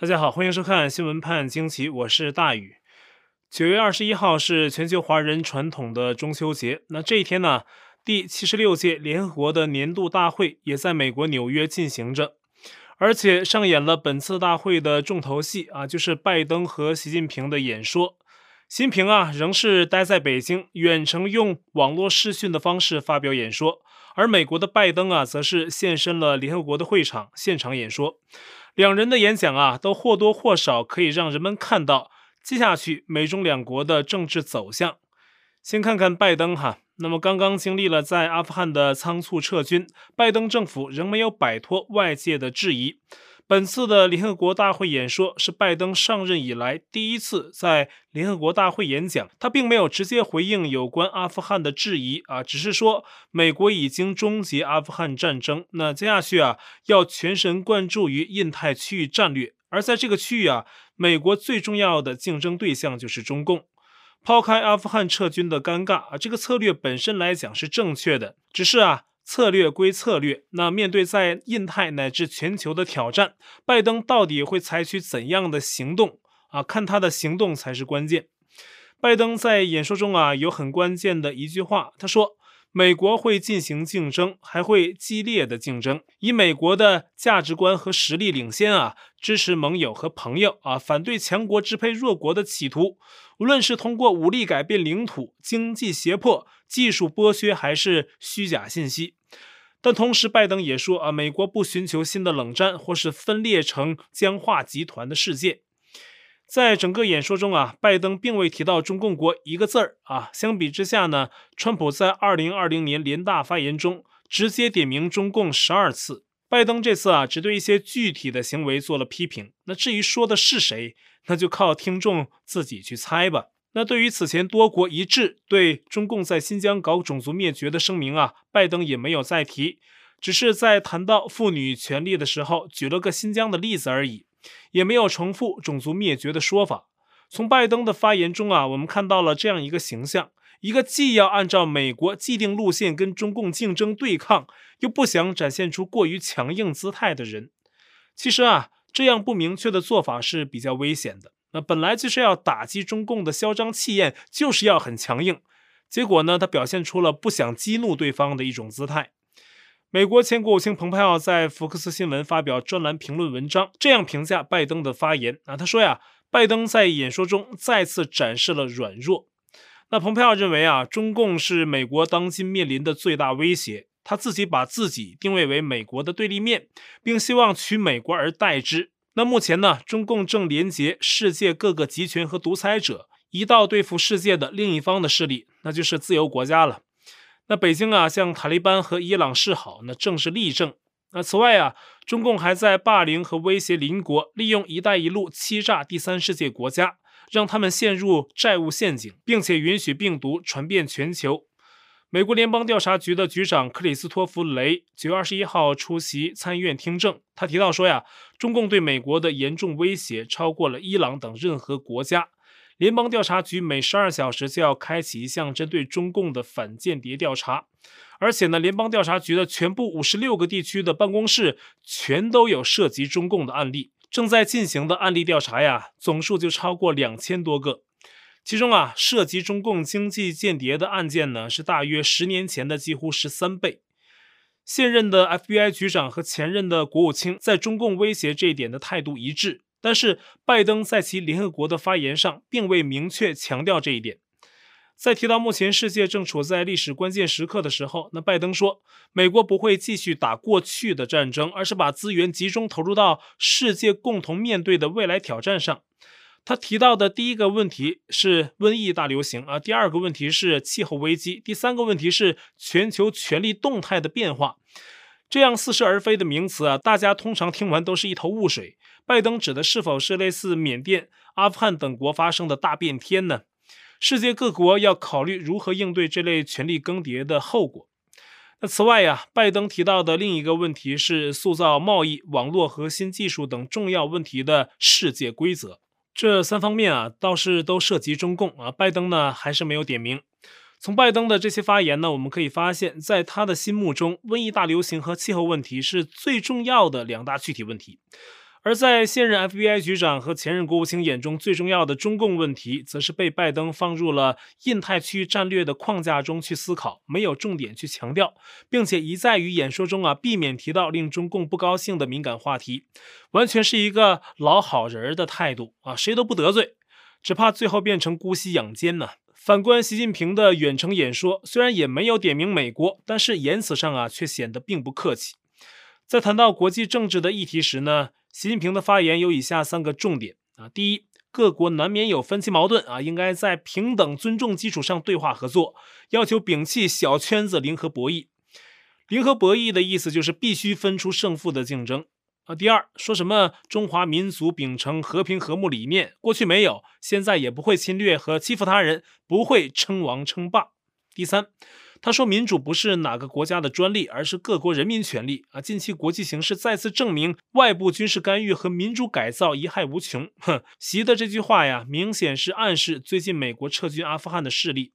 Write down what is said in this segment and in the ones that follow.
大家好，欢迎收看《新闻判惊奇》，我是大宇。九月二十一号是全球华人传统的中秋节。那这一天呢，第七十六届联合国的年度大会也在美国纽约进行着，而且上演了本次大会的重头戏啊，就是拜登和习近平的演说。习近平啊，仍是待在北京，远程用网络视讯的方式发表演说，而美国的拜登啊，则是现身了联合国的会场，现场演说。两人的演讲啊，都或多或少可以让人们看到接下去美中两国的政治走向。先看看拜登哈，那么刚刚经历了在阿富汗的仓促撤军，拜登政府仍没有摆脱外界的质疑。本次的联合国大会演说是拜登上任以来第一次在联合国大会演讲，他并没有直接回应有关阿富汗的质疑啊，只是说美国已经终结阿富汗战争，那接下去啊要全神贯注于印太区域战略，而在这个区域啊，美国最重要的竞争对象就是中共。抛开阿富汗撤军的尴尬啊，这个策略本身来讲是正确的，只是啊。策略归策略，那面对在印太乃至全球的挑战，拜登到底会采取怎样的行动啊？看他的行动才是关键。拜登在演说中啊，有很关键的一句话，他说：“美国会进行竞争，还会激烈的竞争，以美国的价值观和实力领先啊，支持盟友和朋友啊，反对强国支配弱国的企图。无论是通过武力改变领土、经济胁迫、技术剥削，还是虚假信息。”但同时，拜登也说啊，美国不寻求新的冷战或是分裂成僵化集团的世界。在整个演说中啊，拜登并未提到中共国一个字儿啊。相比之下呢，川普在二零二零年联大发言中直接点名中共十二次，拜登这次啊只对一些具体的行为做了批评。那至于说的是谁，那就靠听众自己去猜吧。那对于此前多国一致对中共在新疆搞种族灭绝的声明啊，拜登也没有再提，只是在谈到妇女权利的时候举了个新疆的例子而已，也没有重复种族灭绝的说法。从拜登的发言中啊，我们看到了这样一个形象：一个既要按照美国既定路线跟中共竞争对抗，又不想展现出过于强硬姿态的人。其实啊，这样不明确的做法是比较危险的。那本来就是要打击中共的嚣张气焰，就是要很强硬。结果呢，他表现出了不想激怒对方的一种姿态。美国前国务卿蓬佩奥在福克斯新闻发表专栏评论文章，这样评价拜登的发言啊，他说呀，拜登在演说中再次展示了软弱。那蓬佩奥认为啊，中共是美国当今面临的最大威胁，他自己把自己定位为美国的对立面，并希望取美国而代之。那目前呢，中共正连结世界各个集权和独裁者，一道对付世界的另一方的势力，那就是自由国家了。那北京啊，向塔利班和伊朗示好，那正是例证。那此外啊，中共还在霸凌和威胁邻国，利用“一带一路”欺诈第三世界国家，让他们陷入债务陷阱，并且允许病毒传遍全球。美国联邦调查局的局长克里斯托弗·雷九月二十一号出席参议院听证，他提到说呀，中共对美国的严重威胁超过了伊朗等任何国家。联邦调查局每十二小时就要开启一项针对中共的反间谍调查，而且呢，联邦调查局的全部五十六个地区的办公室全都有涉及中共的案例，正在进行的案例调查呀，总数就超过两千多个。其中啊，涉及中共经济间谍的案件呢，是大约十年前的几乎十三倍。现任的 FBI 局长和前任的国务卿在中共威胁这一点的态度一致，但是拜登在其联合国的发言上并未明确强调这一点。在提到目前世界正处在历史关键时刻的时候，那拜登说，美国不会继续打过去的战争，而是把资源集中投入到世界共同面对的未来挑战上。他提到的第一个问题是瘟疫大流行啊，第二个问题是气候危机，第三个问题是全球权力动态的变化。这样似是而非的名词啊，大家通常听完都是一头雾水。拜登指的是否是类似缅甸、阿富汗等国发生的大变天呢？世界各国要考虑如何应对这类权力更迭的后果。那此外呀，拜登提到的另一个问题是塑造贸易、网络和新技术等重要问题的世界规则。这三方面啊，倒是都涉及中共啊。拜登呢，还是没有点名。从拜登的这些发言呢，我们可以发现，在他的心目中，瘟疫大流行和气候问题是最重要的两大具体问题。而在现任 FBI 局长和前任国务卿眼中，最重要的中共问题，则是被拜登放入了印太区域战略的框架中去思考，没有重点去强调，并且一再于演说中啊避免提到令中共不高兴的敏感话题，完全是一个老好人的态度啊，谁都不得罪，只怕最后变成姑息养奸呢。反观习近平的远程演说，虽然也没有点名美国，但是言辞上啊却显得并不客气。在谈到国际政治的议题时呢，习近平的发言有以下三个重点啊：第一，各国难免有分歧矛盾啊，应该在平等尊重基础上对话合作，要求摒弃小圈子零和博弈。零和博弈的意思就是必须分出胜负的竞争啊。第二，说什么中华民族秉承和平和睦理念，过去没有，现在也不会侵略和欺负他人，不会称王称霸。第三。他说：“民主不是哪个国家的专利，而是各国人民权利啊！近期国际形势再次证明，外部军事干预和民主改造贻害无穷。”哼，习的这句话呀，明显是暗示最近美国撤军阿富汗的势力。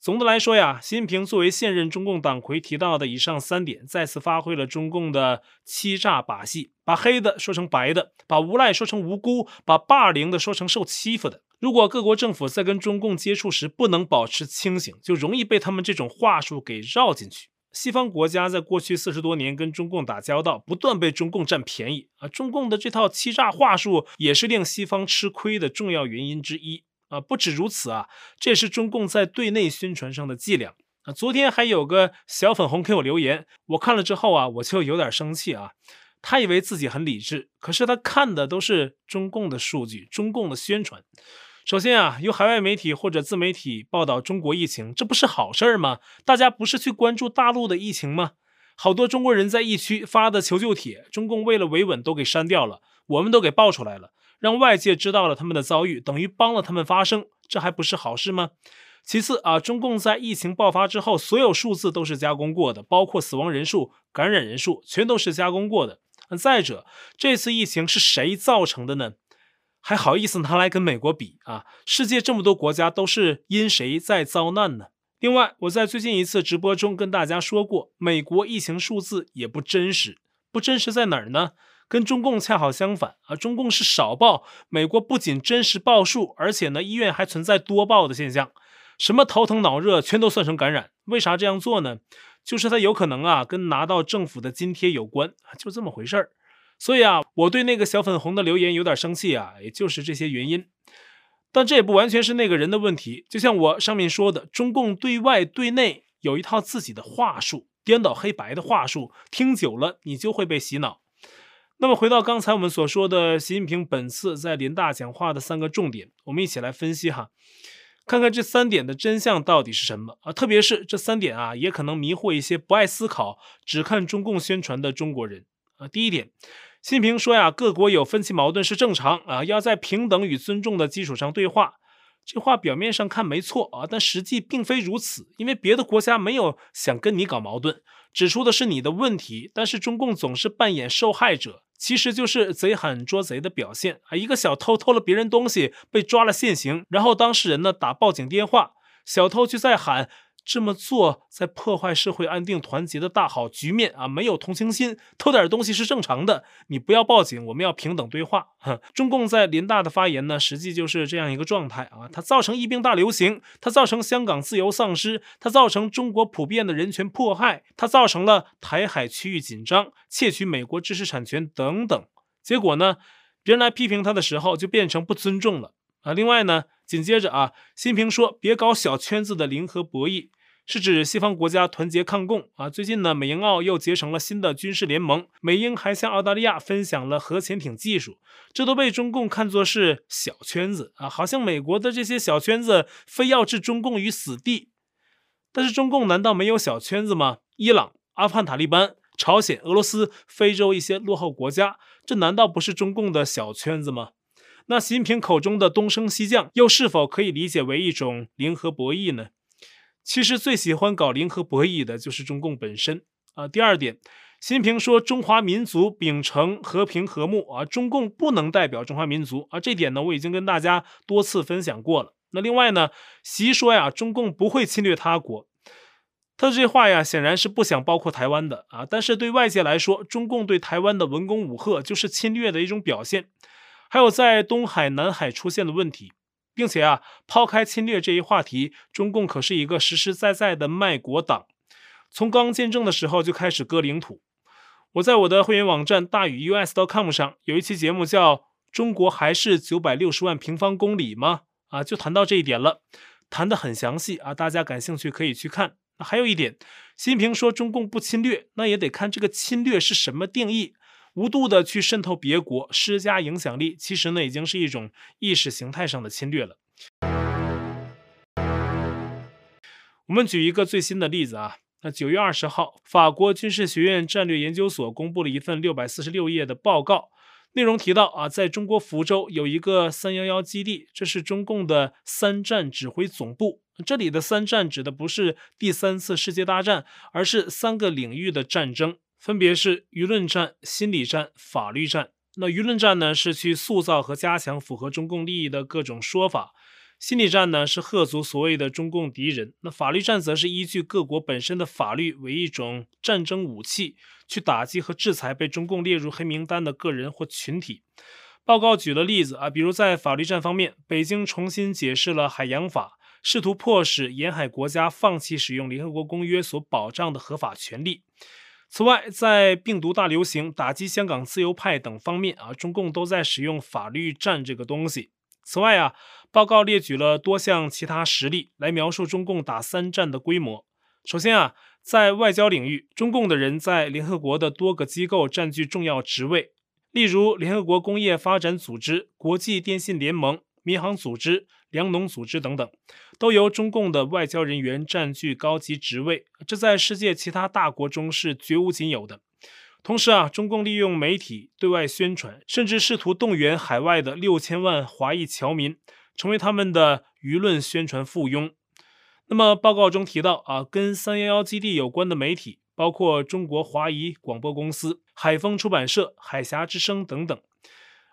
总的来说呀，习近平作为现任中共党魁提到的以上三点，再次发挥了中共的欺诈把戏，把黑的说成白的，把无赖说成无辜，把霸凌的说成受欺负的。如果各国政府在跟中共接触时不能保持清醒，就容易被他们这种话术给绕进去。西方国家在过去四十多年跟中共打交道，不断被中共占便宜啊！中共的这套欺诈话术也是令西方吃亏的重要原因之一啊！不止如此啊，这也是中共在对内宣传上的伎俩啊！昨天还有个小粉红给我留言，我看了之后啊，我就有点生气啊！他以为自己很理智，可是他看的都是中共的数据，中共的宣传。首先啊，由海外媒体或者自媒体报道中国疫情，这不是好事儿吗？大家不是去关注大陆的疫情吗？好多中国人在疫区发的求救帖，中共为了维稳都给删掉了，我们都给爆出来了，让外界知道了他们的遭遇，等于帮了他们发声，这还不是好事吗？其次啊，中共在疫情爆发之后，所有数字都是加工过的，包括死亡人数、感染人数，全都是加工过的。再者，这次疫情是谁造成的呢？还好意思拿来跟美国比啊？世界这么多国家都是因谁在遭难呢？另外，我在最近一次直播中跟大家说过，美国疫情数字也不真实，不真实在哪儿呢？跟中共恰好相反啊！中共是少报，美国不仅真实报数，而且呢，医院还存在多报的现象，什么头疼脑热全都算成感染。为啥这样做呢？就是它有可能啊，跟拿到政府的津贴有关，就这么回事儿。所以啊，我对那个小粉红的留言有点生气啊，也就是这些原因。但这也不完全是那个人的问题。就像我上面说的，中共对外对内有一套自己的话术，颠倒黑白的话术，听久了你就会被洗脑。那么回到刚才我们所说的习近平本次在联大讲话的三个重点，我们一起来分析哈，看看这三点的真相到底是什么啊？特别是这三点啊，也可能迷惑一些不爱思考、只看中共宣传的中国人啊。第一点。习近平说呀，各国有分歧矛盾是正常啊，要在平等与尊重的基础上对话。这话表面上看没错啊，但实际并非如此，因为别的国家没有想跟你搞矛盾，指出的是你的问题，但是中共总是扮演受害者，其实就是贼喊捉贼的表现啊。一个小偷偷了别人东西被抓了现行，然后当事人呢打报警电话，小偷就在喊。这么做在破坏社会安定团结的大好局面啊！没有同情心，偷点东西是正常的。你不要报警，我们要平等对话。哼，中共在林大的发言呢，实际就是这样一个状态啊！它造成疫病大流行，它造成香港自由丧失，它造成中国普遍的人权迫害，它造成了台海区域紧张、窃取美国知识产权等等。结果呢，别人来批评他的时候，就变成不尊重了啊！另外呢，紧接着啊，习近平说：“别搞小圈子的零和博弈。”是指西方国家团结抗共啊！最近呢，美英澳又结成了新的军事联盟，美英还向澳大利亚分享了核潜艇技术，这都被中共看作是小圈子啊！好像美国的这些小圈子非要置中共于死地。但是中共难道没有小圈子吗？伊朗、阿富汗塔利班、朝鲜、俄罗斯、非洲一些落后国家，这难道不是中共的小圈子吗？那习近平口中的东升西降，又是否可以理解为一种零和博弈呢？其实最喜欢搞零和博弈的就是中共本身啊。第二点，习近平说中华民族秉承和平和睦啊，中共不能代表中华民族啊。这点呢，我已经跟大家多次分享过了。那另外呢，习说呀，中共不会侵略他国，他这话呀，显然是不想包括台湾的啊。但是对外界来说，中共对台湾的文攻武吓就是侵略的一种表现。还有在东海、南海出现的问题，并且啊，抛开侵略这一话题，中共可是一个实实在在的卖国党，从刚建政的时候就开始割领土。我在我的会员网站大宇 US.com 上有一期节目叫《中国还是九百六十万平方公里吗》啊，就谈到这一点了，谈得很详细啊，大家感兴趣可以去看。还有一点，习近平说中共不侵略，那也得看这个侵略是什么定义。无度的去渗透别国，施加影响力，其实呢已经是一种意识形态上的侵略了。我们举一个最新的例子啊，那九月二十号，法国军事学院战略研究所公布了一份六百四十六页的报告。内容提到啊，在中国福州有一个三幺幺基地，这是中共的三战指挥总部。这里的三战指的不是第三次世界大战，而是三个领域的战争，分别是舆论战、心理战、法律战。那舆论战呢，是去塑造和加强符合中共利益的各种说法。心理战呢，是吓阻所谓的中共敌人；那法律战则是依据各国本身的法律为一种战争武器，去打击和制裁被中共列入黑名单的个人或群体。报告举了例子啊，比如在法律战方面，北京重新解释了海洋法，试图迫使沿海国家放弃使用联合国公约所保障的合法权利。此外，在病毒大流行、打击香港自由派等方面啊，中共都在使用法律战这个东西。此外啊，报告列举了多项其他实例来描述中共打三战的规模。首先啊，在外交领域，中共的人在联合国的多个机构占据重要职位，例如联合国工业发展组织、国际电信联盟、民航组织、粮农组织等等，都由中共的外交人员占据高级职位。这在世界其他大国中是绝无仅有的。同时啊，中共利用媒体对外宣传，甚至试图动员海外的六千万华裔侨民成为他们的舆论宣传附庸。那么报告中提到啊，跟三幺幺基地有关的媒体包括中国华谊广播公司、海丰出版社、海峡之声等等。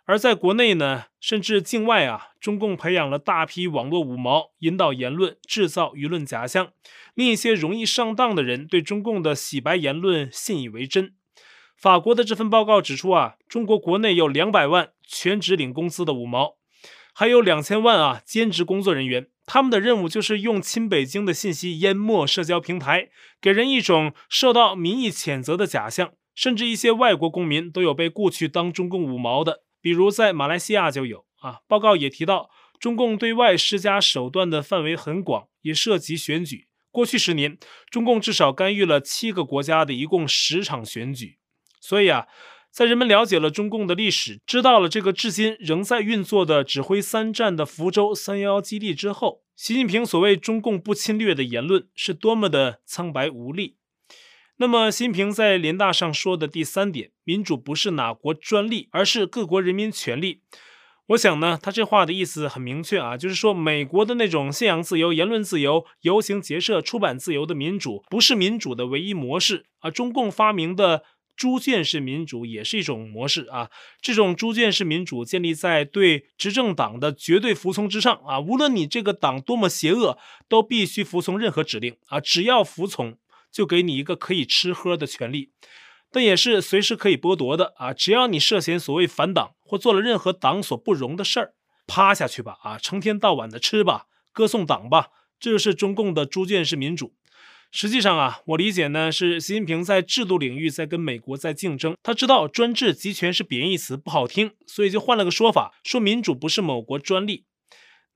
而在国内呢，甚至境外啊，中共培养了大批网络五毛，引导言论，制造舆论假象，令一些容易上当的人对中共的洗白言论信以为真。法国的这份报告指出啊，中国国内有两百万全职领工资的五毛，还有两千万啊兼职工作人员，他们的任务就是用亲北京的信息淹没社交平台，给人一种受到民意谴责的假象。甚至一些外国公民都有被雇去当中共五毛的，比如在马来西亚就有啊。报告也提到，中共对外施加手段的范围很广，也涉及选举。过去十年，中共至少干预了七个国家的一共十场选举。所以啊，在人们了解了中共的历史，知道了这个至今仍在运作的指挥三战的福州三幺幺基地之后，习近平所谓“中共不侵略”的言论是多么的苍白无力。那么，习近平在联大上说的第三点，民主不是哪国专利，而是各国人民权利。我想呢，他这话的意思很明确啊，就是说美国的那种信仰自由、言论自由、游行结社、出版自由的民主，不是民主的唯一模式啊。中共发明的。猪圈式民主也是一种模式啊，这种猪圈式民主建立在对执政党的绝对服从之上啊，无论你这个党多么邪恶，都必须服从任何指令啊，只要服从，就给你一个可以吃喝的权利，但也是随时可以剥夺的啊，只要你涉嫌所谓反党或做了任何党所不容的事儿，趴下去吧啊，成天到晚的吃吧，歌颂党吧，这就是中共的猪圈式民主。实际上啊，我理解呢，是习近平在制度领域在跟美国在竞争。他知道专制集权是贬义词，不好听，所以就换了个说法，说民主不是某国专利。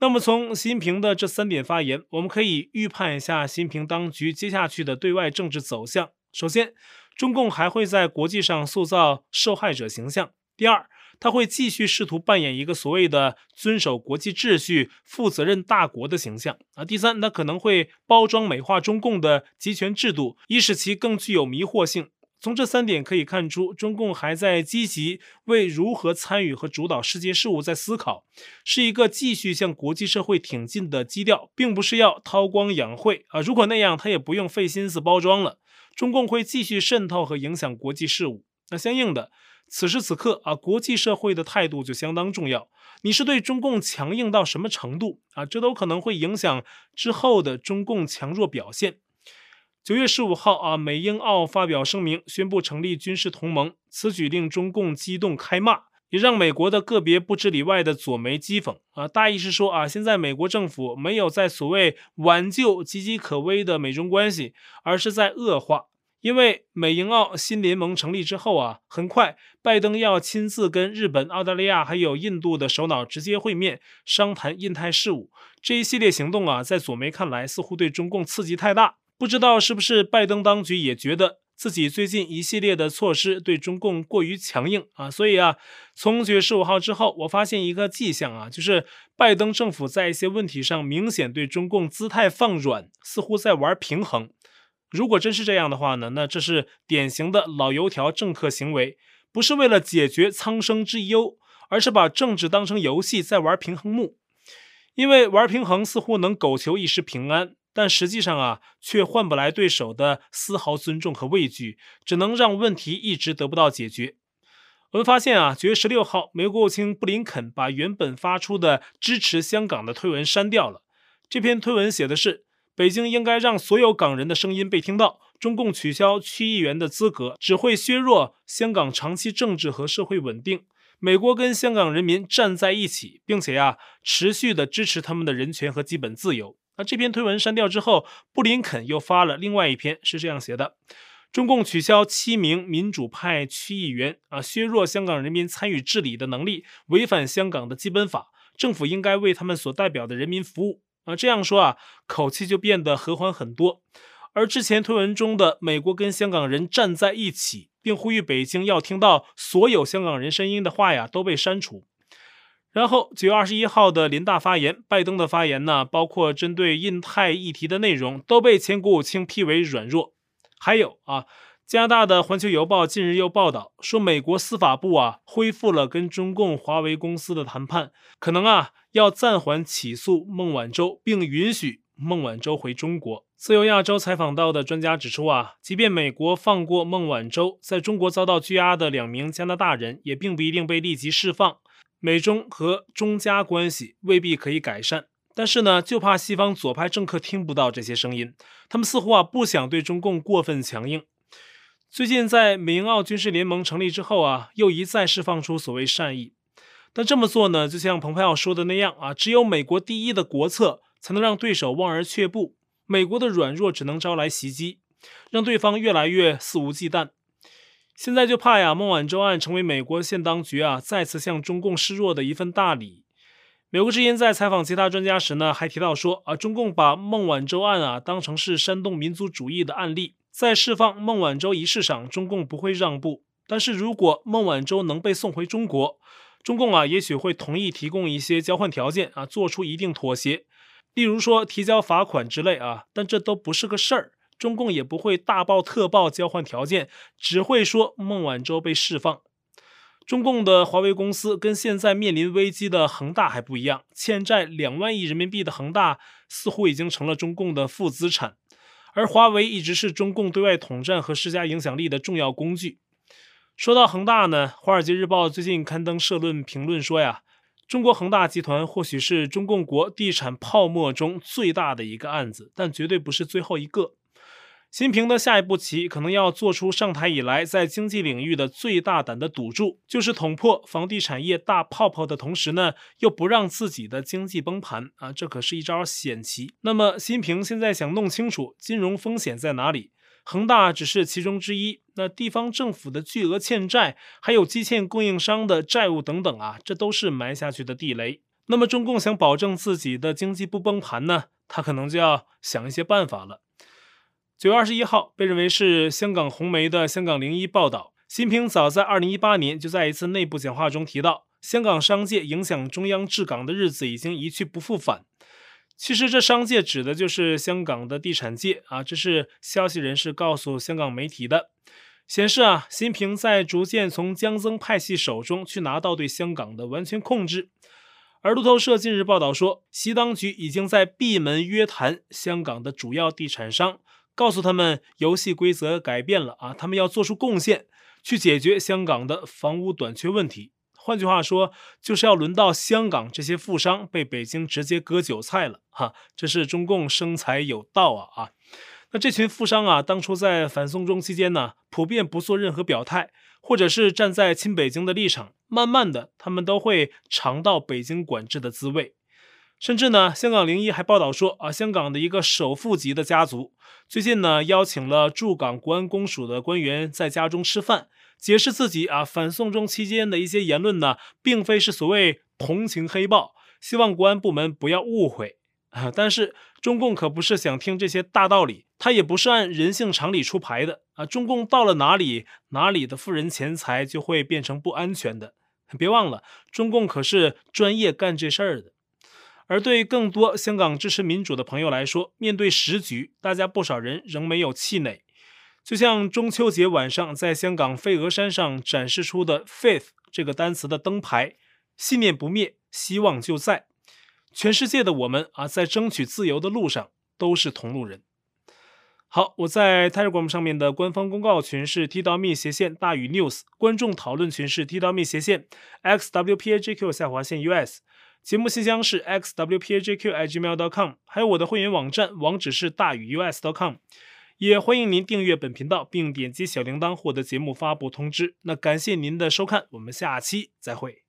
那么从习近平的这三点发言，我们可以预判一下习近平当局接下去的对外政治走向。首先，中共还会在国际上塑造受害者形象。第二，他会继续试图扮演一个所谓的遵守国际秩序、负责任大国的形象啊。第三，他可能会包装美化中共的集权制度，以使其更具有迷惑性。从这三点可以看出，中共还在积极为如何参与和主导世界事务在思考，是一个继续向国际社会挺进的基调，并不是要韬光养晦啊。如果那样，他也不用费心思包装了。中共会继续渗透和影响国际事务，那相应的。此时此刻啊，国际社会的态度就相当重要。你是对中共强硬到什么程度啊？这都可能会影响之后的中共强弱表现。九月十五号啊，美英澳发表声明，宣布成立军事同盟。此举令中共激动开骂，也让美国的个别不知里外的左媒讥讽啊。大意是说啊，现在美国政府没有在所谓挽救岌岌可危的美中关系，而是在恶化。因为美英澳新联盟成立之后啊，很快拜登要亲自跟日本、澳大利亚还有印度的首脑直接会面，商谈印太事务。这一系列行动啊，在左媒看来似乎对中共刺激太大。不知道是不是拜登当局也觉得自己最近一系列的措施对中共过于强硬啊，所以啊，从九月十五号之后，我发现一个迹象啊，就是拜登政府在一些问题上明显对中共姿态放软，似乎在玩平衡。如果真是这样的话呢，那这是典型的老油条政客行为，不是为了解决苍生之忧，而是把政治当成游戏在玩平衡木。因为玩平衡似乎能苟求一时平安。但实际上啊，却换不来对手的丝毫尊重和畏惧，只能让问题一直得不到解决。我们发现啊，九月十六号，美国国务卿布林肯把原本发出的支持香港的推文删掉了。这篇推文写的是：北京应该让所有港人的声音被听到。中共取消区议员的资格，只会削弱香港长期政治和社会稳定。美国跟香港人民站在一起，并且呀，持续的支持他们的人权和基本自由。那这篇推文删掉之后，布林肯又发了另外一篇，是这样写的：中共取消七名民主派区议员啊，削弱香港人民参与治理的能力，违反香港的基本法。政府应该为他们所代表的人民服务啊。这样说啊，口气就变得和缓很多。而之前推文中的美国跟香港人站在一起，并呼吁北京要听到所有香港人声音的话呀，都被删除。然后九月二十一号的林大发言，拜登的发言呢，包括针对印太议题的内容，都被前国务卿批为软弱。还有啊，加拿大的《环球邮报》近日又报道说，美国司法部啊恢复了跟中共华为公司的谈判，可能啊要暂缓起诉孟晚舟，并允许孟晚舟回中国。自由亚洲采访到的专家指出啊，即便美国放过孟晚舟，在中国遭到拘押的两名加拿大人也并不一定被立即释放。美中和中加关系未必可以改善，但是呢，就怕西方左派政客听不到这些声音。他们似乎啊不想对中共过分强硬。最近在美英澳军事联盟成立之后啊，又一再释放出所谓善意。但这么做呢，就像蓬佩奥说的那样啊，只有美国第一的国策才能让对手望而却步。美国的软弱只能招来袭击，让对方越来越肆无忌惮。现在就怕呀，孟晚舟案成为美国现当局啊再次向中共示弱的一份大礼。美国之音在采访其他专家时呢，还提到说啊，中共把孟晚舟案啊当成是煽动民族主义的案例，在释放孟晚舟一事上，中共不会让步。但是如果孟晚舟能被送回中国，中共啊也许会同意提供一些交换条件啊，做出一定妥协，例如说提交罚款之类啊，但这都不是个事儿。中共也不会大报特报交换条件，只会说孟晚舟被释放。中共的华为公司跟现在面临危机的恒大还不一样，欠债两万亿人民币的恒大似乎已经成了中共的负资产，而华为一直是中共对外统战和施加影响力的重要工具。说到恒大呢，《华尔街日报》最近刊登社论评论说呀，中国恒大集团或许是中共国地产泡沫中最大的一个案子，但绝对不是最后一个。习近平的下一步棋可能要做出上台以来在经济领域的最大胆的赌注，就是捅破房地产业大泡泡的同时呢，又不让自己的经济崩盘啊，这可是一招险棋。那么，习近平现在想弄清楚金融风险在哪里，恒大只是其中之一。那地方政府的巨额欠债，还有基建供应商的债务等等啊，这都是埋下去的地雷。那么，中共想保证自己的经济不崩盘呢，他可能就要想一些办法了。九月二十一号，被认为是香港红媒的《香港零一》报道，习近平早在二零一八年就在一次内部讲话中提到，香港商界影响中央治港的日子已经一去不复返。其实这商界指的就是香港的地产界啊，这是消息人士告诉香港媒体的，显示啊，习近平在逐渐从江增派系手中去拿到对香港的完全控制。而路透社近日报道说，习当局已经在闭门约谈香港的主要地产商。告诉他们，游戏规则改变了啊，他们要做出贡献，去解决香港的房屋短缺问题。换句话说，就是要轮到香港这些富商被北京直接割韭菜了哈。这是中共生财有道啊啊。那这群富商啊，当初在反送中期间呢，普遍不做任何表态，或者是站在亲北京的立场。慢慢的，他们都会尝到北京管制的滋味。甚至呢，香港零一还报道说啊，香港的一个首富级的家族，最近呢，邀请了驻港国安公署的官员在家中吃饭，解释自己啊反送中期间的一些言论呢，并非是所谓同情黑暴，希望国安部门不要误会。啊！但是中共可不是想听这些大道理，他也不是按人性常理出牌的啊！中共到了哪里，哪里的富人钱财就会变成不安全的。别忘了，中共可是专业干这事儿的。而对更多香港支持民主的朋友来说，面对时局，大家不少人仍没有气馁。就像中秋节晚上在香港飞鹅山上展示出的 “faith” 这个单词的灯牌，信念不灭，希望就在。全世界的我们啊，在争取自由的路上都是同路人。好，我在 Telegram 上面的官方公告群是 t.me 斜线大于 news，观众讨论群是 t.me 斜线 xwpajq 下划线 us，节目信箱是 xwpajq@gmail.com，还有我的会员网站网址是大宇 us.com，也欢迎您订阅本频道并点击小铃铛获得节目发布通知。那感谢您的收看，我们下期再会。